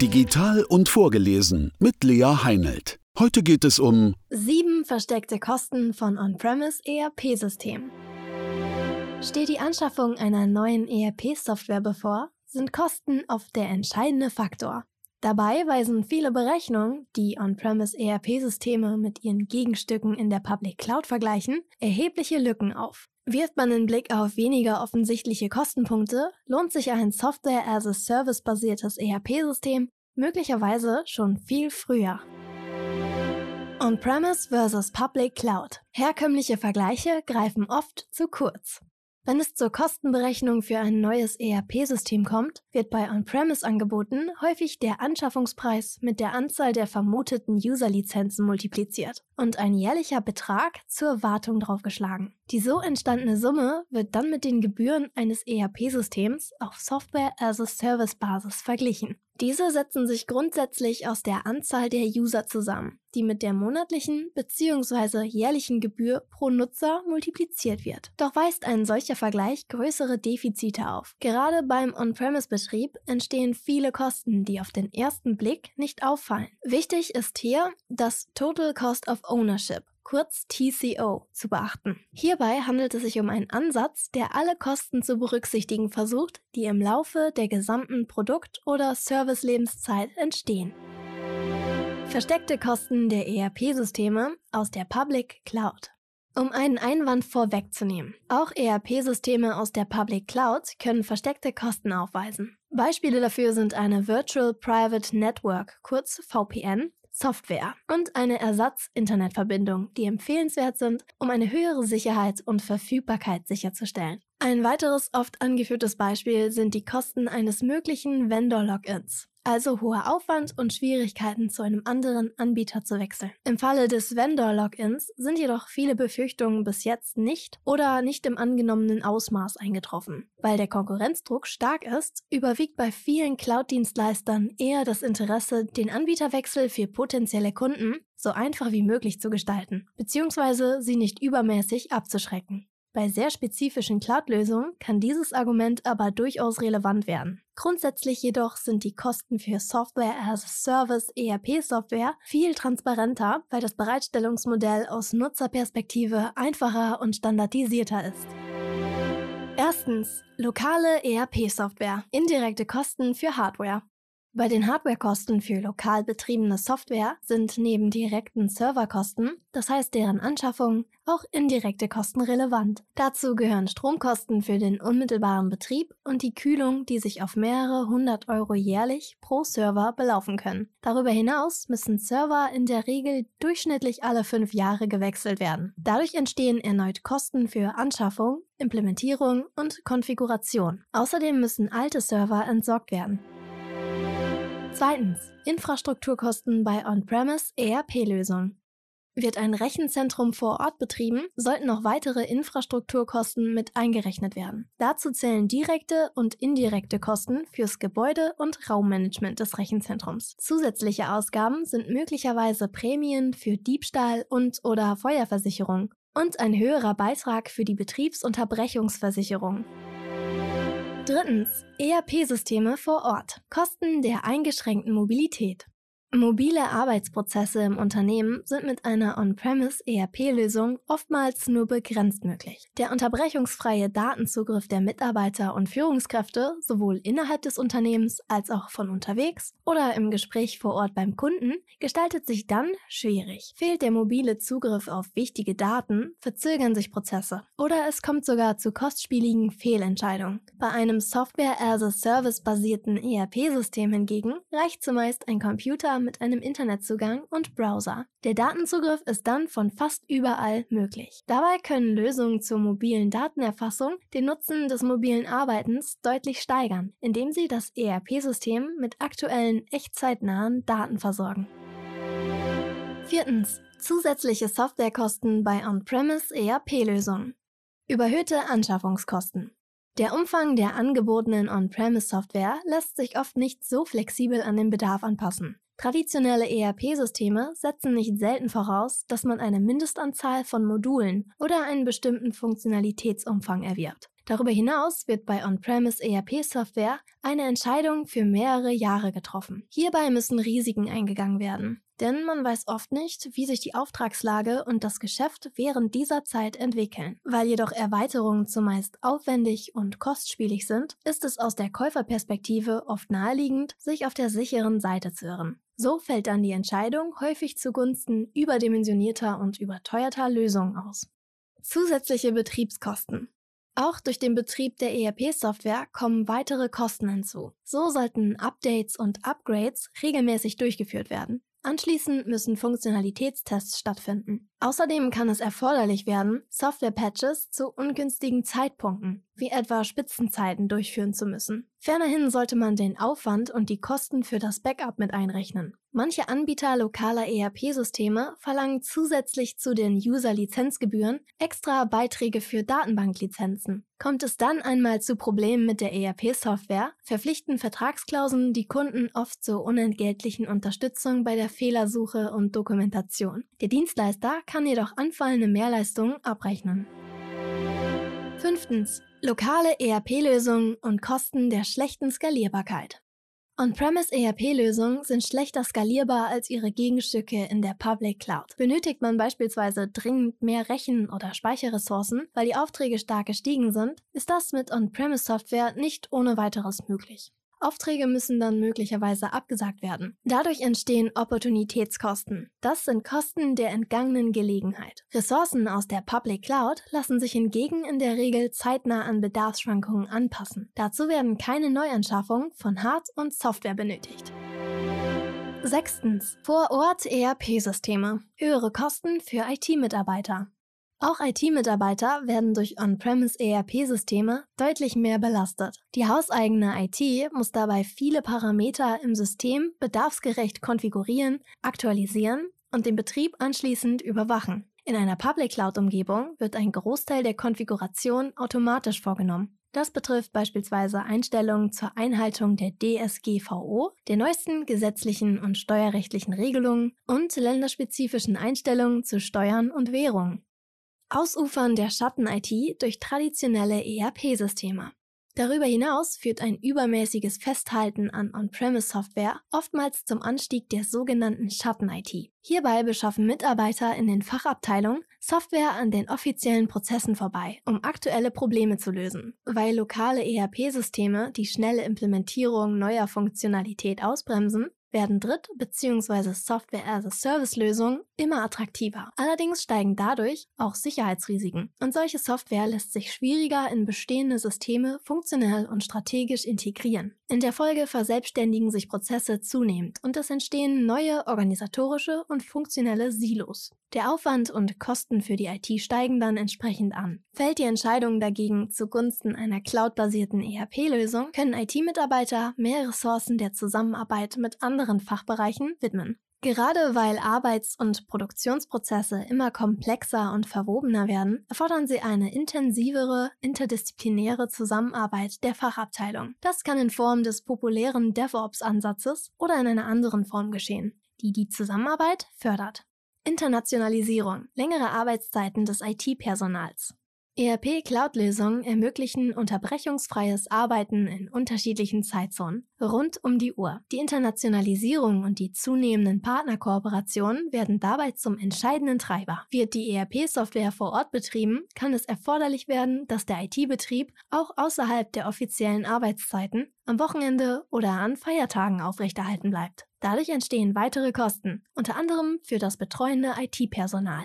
Digital und vorgelesen mit Lea Heinelt. Heute geht es um sieben versteckte Kosten von On-Premise ERP-Systemen. Steht die Anschaffung einer neuen ERP-Software bevor, sind Kosten oft der entscheidende Faktor. Dabei weisen viele Berechnungen, die On-Premise ERP-Systeme mit ihren Gegenstücken in der Public Cloud vergleichen, erhebliche Lücken auf. Wirft man den Blick auf weniger offensichtliche Kostenpunkte, lohnt sich ein Software-as-a-Service-basiertes ERP-System möglicherweise schon viel früher. On-Premise versus Public Cloud. Herkömmliche Vergleiche greifen oft zu kurz. Wenn es zur Kostenberechnung für ein neues ERP-System kommt, wird bei On-Premise-Angeboten häufig der Anschaffungspreis mit der Anzahl der vermuteten User-Lizenzen multipliziert und ein jährlicher Betrag zur Wartung draufgeschlagen. Die so entstandene Summe wird dann mit den Gebühren eines ERP-Systems auf Software-as-a-Service-Basis verglichen. Diese setzen sich grundsätzlich aus der Anzahl der User zusammen, die mit der monatlichen bzw. jährlichen Gebühr pro Nutzer multipliziert wird. Doch weist ein solcher Vergleich größere Defizite auf. Gerade beim On-Premise-Betrieb entstehen viele Kosten, die auf den ersten Blick nicht auffallen. Wichtig ist hier das Total Cost of Ownership kurz TCO, zu beachten. Hierbei handelt es sich um einen Ansatz, der alle Kosten zu berücksichtigen versucht, die im Laufe der gesamten Produkt- oder Servicelebenszeit entstehen. Versteckte Kosten der ERP-Systeme aus der Public Cloud. Um einen Einwand vorwegzunehmen. Auch ERP-Systeme aus der Public Cloud können versteckte Kosten aufweisen. Beispiele dafür sind eine Virtual Private Network, kurz VPN, Software und eine Ersatz-Internetverbindung, die empfehlenswert sind, um eine höhere Sicherheit und Verfügbarkeit sicherzustellen. Ein weiteres oft angeführtes Beispiel sind die Kosten eines möglichen Vendor-Logins also hoher Aufwand und Schwierigkeiten zu einem anderen Anbieter zu wechseln. Im Falle des Vendor-Logins sind jedoch viele Befürchtungen bis jetzt nicht oder nicht im angenommenen Ausmaß eingetroffen. Weil der Konkurrenzdruck stark ist, überwiegt bei vielen Cloud-Dienstleistern eher das Interesse, den Anbieterwechsel für potenzielle Kunden so einfach wie möglich zu gestalten, beziehungsweise sie nicht übermäßig abzuschrecken. Bei sehr spezifischen Cloud-Lösungen kann dieses Argument aber durchaus relevant werden. Grundsätzlich jedoch sind die Kosten für Software as a Service ERP-Software viel transparenter, weil das Bereitstellungsmodell aus Nutzerperspektive einfacher und standardisierter ist. Erstens. Lokale ERP-Software. Indirekte Kosten für Hardware. Bei den Hardwarekosten für lokal betriebene Software sind neben direkten Serverkosten, das heißt deren Anschaffung, auch indirekte Kosten relevant. Dazu gehören Stromkosten für den unmittelbaren Betrieb und die Kühlung, die sich auf mehrere hundert Euro jährlich pro Server belaufen können. Darüber hinaus müssen Server in der Regel durchschnittlich alle fünf Jahre gewechselt werden. Dadurch entstehen erneut Kosten für Anschaffung, Implementierung und Konfiguration. Außerdem müssen alte Server entsorgt werden. Zweitens. Infrastrukturkosten bei On-Premise ERP-Lösungen. Wird ein Rechenzentrum vor Ort betrieben, sollten auch weitere Infrastrukturkosten mit eingerechnet werden. Dazu zählen direkte und indirekte Kosten fürs Gebäude und Raummanagement des Rechenzentrums. Zusätzliche Ausgaben sind möglicherweise Prämien für Diebstahl und oder Feuerversicherung und ein höherer Beitrag für die Betriebsunterbrechungsversicherung. Drittens. ERP-Systeme vor Ort. Kosten der eingeschränkten Mobilität. Mobile Arbeitsprozesse im Unternehmen sind mit einer On-Premise ERP-Lösung oftmals nur begrenzt möglich. Der unterbrechungsfreie Datenzugriff der Mitarbeiter und Führungskräfte sowohl innerhalb des Unternehmens als auch von unterwegs oder im Gespräch vor Ort beim Kunden gestaltet sich dann schwierig. Fehlt der mobile Zugriff auf wichtige Daten, verzögern sich Prozesse oder es kommt sogar zu kostspieligen Fehlentscheidungen. Bei einem Software-as-a-Service basierten ERP-System hingegen reicht zumeist ein Computer mit einem Internetzugang und Browser. Der Datenzugriff ist dann von fast überall möglich. Dabei können Lösungen zur mobilen Datenerfassung den Nutzen des mobilen Arbeitens deutlich steigern, indem sie das ERP-System mit aktuellen echtzeitnahen Daten versorgen. Viertens. Zusätzliche Softwarekosten bei On-Premise ERP-Lösungen. Überhöhte Anschaffungskosten. Der Umfang der angebotenen On-Premise-Software lässt sich oft nicht so flexibel an den Bedarf anpassen. Traditionelle ERP-Systeme setzen nicht selten voraus, dass man eine Mindestanzahl von Modulen oder einen bestimmten Funktionalitätsumfang erwirbt. Darüber hinaus wird bei On-Premise ERP-Software eine Entscheidung für mehrere Jahre getroffen. Hierbei müssen Risiken eingegangen werden. Denn man weiß oft nicht, wie sich die Auftragslage und das Geschäft während dieser Zeit entwickeln. Weil jedoch Erweiterungen zumeist aufwendig und kostspielig sind, ist es aus der Käuferperspektive oft naheliegend, sich auf der sicheren Seite zu irren. So fällt dann die Entscheidung häufig zugunsten überdimensionierter und überteuerter Lösungen aus. Zusätzliche Betriebskosten. Auch durch den Betrieb der ERP-Software kommen weitere Kosten hinzu. So sollten Updates und Upgrades regelmäßig durchgeführt werden. Anschließend müssen Funktionalitätstests stattfinden. Außerdem kann es erforderlich werden, Software-Patches zu ungünstigen Zeitpunkten, wie etwa Spitzenzeiten, durchführen zu müssen. Fernerhin sollte man den Aufwand und die Kosten für das Backup mit einrechnen. Manche Anbieter lokaler ERP-Systeme verlangen zusätzlich zu den User-Lizenzgebühren extra Beiträge für Datenbanklizenzen. Kommt es dann einmal zu Problemen mit der ERP-Software, verpflichten Vertragsklauseln die Kunden oft zur unentgeltlichen Unterstützung bei der Fehlersuche und Dokumentation. Der Dienstleister kann jedoch anfallende Mehrleistungen abrechnen. Fünftens. Lokale ERP-Lösungen und Kosten der schlechten Skalierbarkeit. On-Premise ERP-Lösungen sind schlechter skalierbar als ihre Gegenstücke in der Public Cloud. Benötigt man beispielsweise dringend mehr Rechen- oder Speicherressourcen, weil die Aufträge stark gestiegen sind, ist das mit On-Premise-Software nicht ohne weiteres möglich. Aufträge müssen dann möglicherweise abgesagt werden. Dadurch entstehen Opportunitätskosten. Das sind Kosten der entgangenen Gelegenheit. Ressourcen aus der Public Cloud lassen sich hingegen in der Regel zeitnah an Bedarfsschwankungen anpassen. Dazu werden keine Neuanschaffungen von Hard- und Software benötigt. Sechstens. Vor Ort ERP-Systeme. Höhere Kosten für IT-Mitarbeiter. Auch IT-Mitarbeiter werden durch On-Premise ERP-Systeme deutlich mehr belastet. Die hauseigene IT muss dabei viele Parameter im System bedarfsgerecht konfigurieren, aktualisieren und den Betrieb anschließend überwachen. In einer Public Cloud-Umgebung wird ein Großteil der Konfiguration automatisch vorgenommen. Das betrifft beispielsweise Einstellungen zur Einhaltung der DSGVO, der neuesten gesetzlichen und steuerrechtlichen Regelungen und länderspezifischen Einstellungen zu Steuern und Währungen. Ausufern der Schatten-IT durch traditionelle ERP-Systeme. Darüber hinaus führt ein übermäßiges Festhalten an On-Premise-Software oftmals zum Anstieg der sogenannten Schatten-IT. Hierbei beschaffen Mitarbeiter in den Fachabteilungen Software an den offiziellen Prozessen vorbei, um aktuelle Probleme zu lösen. Weil lokale ERP-Systeme die schnelle Implementierung neuer Funktionalität ausbremsen, werden Dritt- bzw. Software-as-a-Service-Lösungen immer attraktiver. Allerdings steigen dadurch auch Sicherheitsrisiken und solche Software lässt sich schwieriger in bestehende Systeme funktionell und strategisch integrieren. In der Folge verselbstständigen sich Prozesse zunehmend und es entstehen neue organisatorische und funktionelle Silos. Der Aufwand und Kosten für die IT steigen dann entsprechend an. Fällt die Entscheidung dagegen zugunsten einer cloudbasierten ERP-Lösung, können IT-Mitarbeiter mehr Ressourcen der Zusammenarbeit mit anderen Fachbereichen widmen. Gerade weil Arbeits- und Produktionsprozesse immer komplexer und verwobener werden, erfordern sie eine intensivere, interdisziplinäre Zusammenarbeit der Fachabteilung. Das kann in Form des populären DevOps-Ansatzes oder in einer anderen Form geschehen, die die Zusammenarbeit fördert. Internationalisierung, längere Arbeitszeiten des IT-Personals. ERP-Cloud-Lösungen ermöglichen unterbrechungsfreies Arbeiten in unterschiedlichen Zeitzonen, rund um die Uhr. Die Internationalisierung und die zunehmenden Partnerkooperationen werden dabei zum entscheidenden Treiber. Wird die ERP-Software vor Ort betrieben, kann es erforderlich werden, dass der IT-Betrieb auch außerhalb der offiziellen Arbeitszeiten, am Wochenende oder an Feiertagen aufrechterhalten bleibt. Dadurch entstehen weitere Kosten, unter anderem für das betreuende IT-Personal.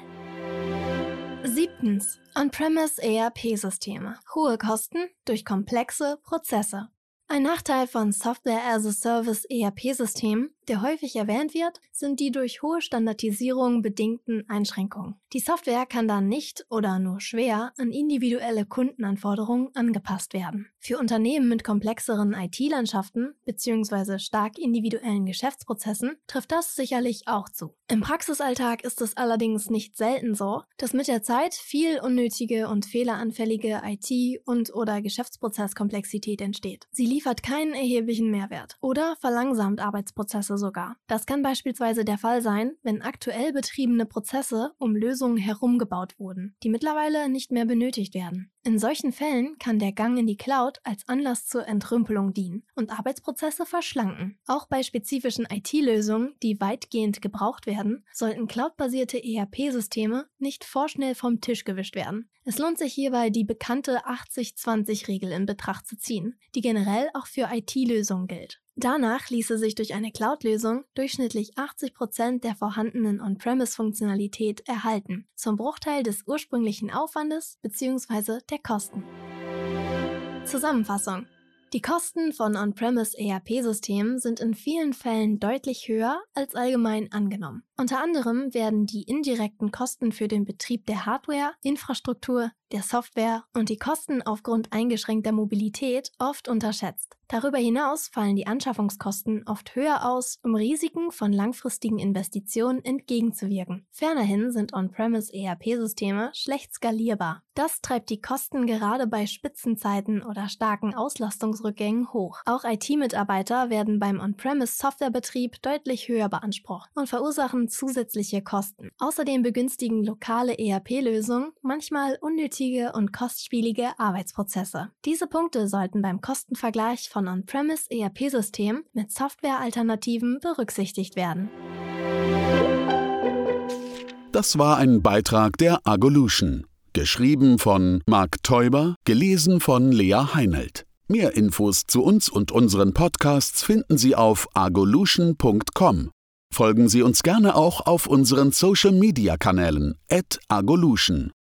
Siebtens. On-Premise ERP-Systeme. Hohe Kosten durch komplexe Prozesse. Ein Nachteil von Software-as-a-Service ERP-Systemen, der häufig erwähnt wird, sind die durch hohe Standardisierung bedingten Einschränkungen. Die Software kann dann nicht oder nur schwer an individuelle Kundenanforderungen angepasst werden. Für Unternehmen mit komplexeren IT-Landschaften bzw. stark individuellen Geschäftsprozessen trifft das sicherlich auch zu. Im Praxisalltag ist es allerdings nicht selten so, dass mit der Zeit viel unnötige und fehleranfällige IT- und oder Geschäftsprozesskomplexität entsteht. Sie liefert keinen erheblichen Mehrwert oder verlangsamt Arbeitsprozesse Arbeitsprozesse sogar. Das kann beispielsweise der Fall sein, wenn aktuell betriebene Prozesse um Lösungen herumgebaut wurden, die mittlerweile nicht mehr benötigt werden. In solchen Fällen kann der Gang in die Cloud als Anlass zur Entrümpelung dienen und Arbeitsprozesse verschlanken. Auch bei spezifischen IT-Lösungen, die weitgehend gebraucht werden, sollten cloudbasierte ERP-Systeme nicht vorschnell vom Tisch gewischt werden. Es lohnt sich hierbei, die bekannte 80-20-Regel in Betracht zu ziehen, die generell auch für IT-Lösungen gilt. Danach ließe sich durch eine Cloud-Lösung durchschnittlich 80% der vorhandenen On-Premise-Funktionalität erhalten, zum Bruchteil des ursprünglichen Aufwandes bzw. der Kosten. Zusammenfassung die Kosten von On-Premise ERP-Systemen sind in vielen Fällen deutlich höher als allgemein angenommen. Unter anderem werden die indirekten Kosten für den Betrieb der Hardware, Infrastruktur, der Software und die Kosten aufgrund eingeschränkter Mobilität oft unterschätzt. Darüber hinaus fallen die Anschaffungskosten oft höher aus, um Risiken von langfristigen Investitionen entgegenzuwirken. Fernerhin sind On-Premise ERP-Systeme schlecht skalierbar. Das treibt die Kosten gerade bei Spitzenzeiten oder starken Auslastungsrückgängen hoch. Auch IT-Mitarbeiter werden beim On-Premise Softwarebetrieb deutlich höher beansprucht und verursachen zusätzliche Kosten. Außerdem begünstigen lokale ERP-Lösungen manchmal unnötige und kostspielige Arbeitsprozesse. Diese Punkte sollten beim Kostenvergleich von von On-Premise ERP-Systemen mit Softwarealternativen berücksichtigt werden. Das war ein Beitrag der Agolution. Geschrieben von Marc Teuber, gelesen von Lea Heinelt. Mehr Infos zu uns und unseren Podcasts finden Sie auf agolution.com. Folgen Sie uns gerne auch auf unseren Social Media Kanälen, at agolution.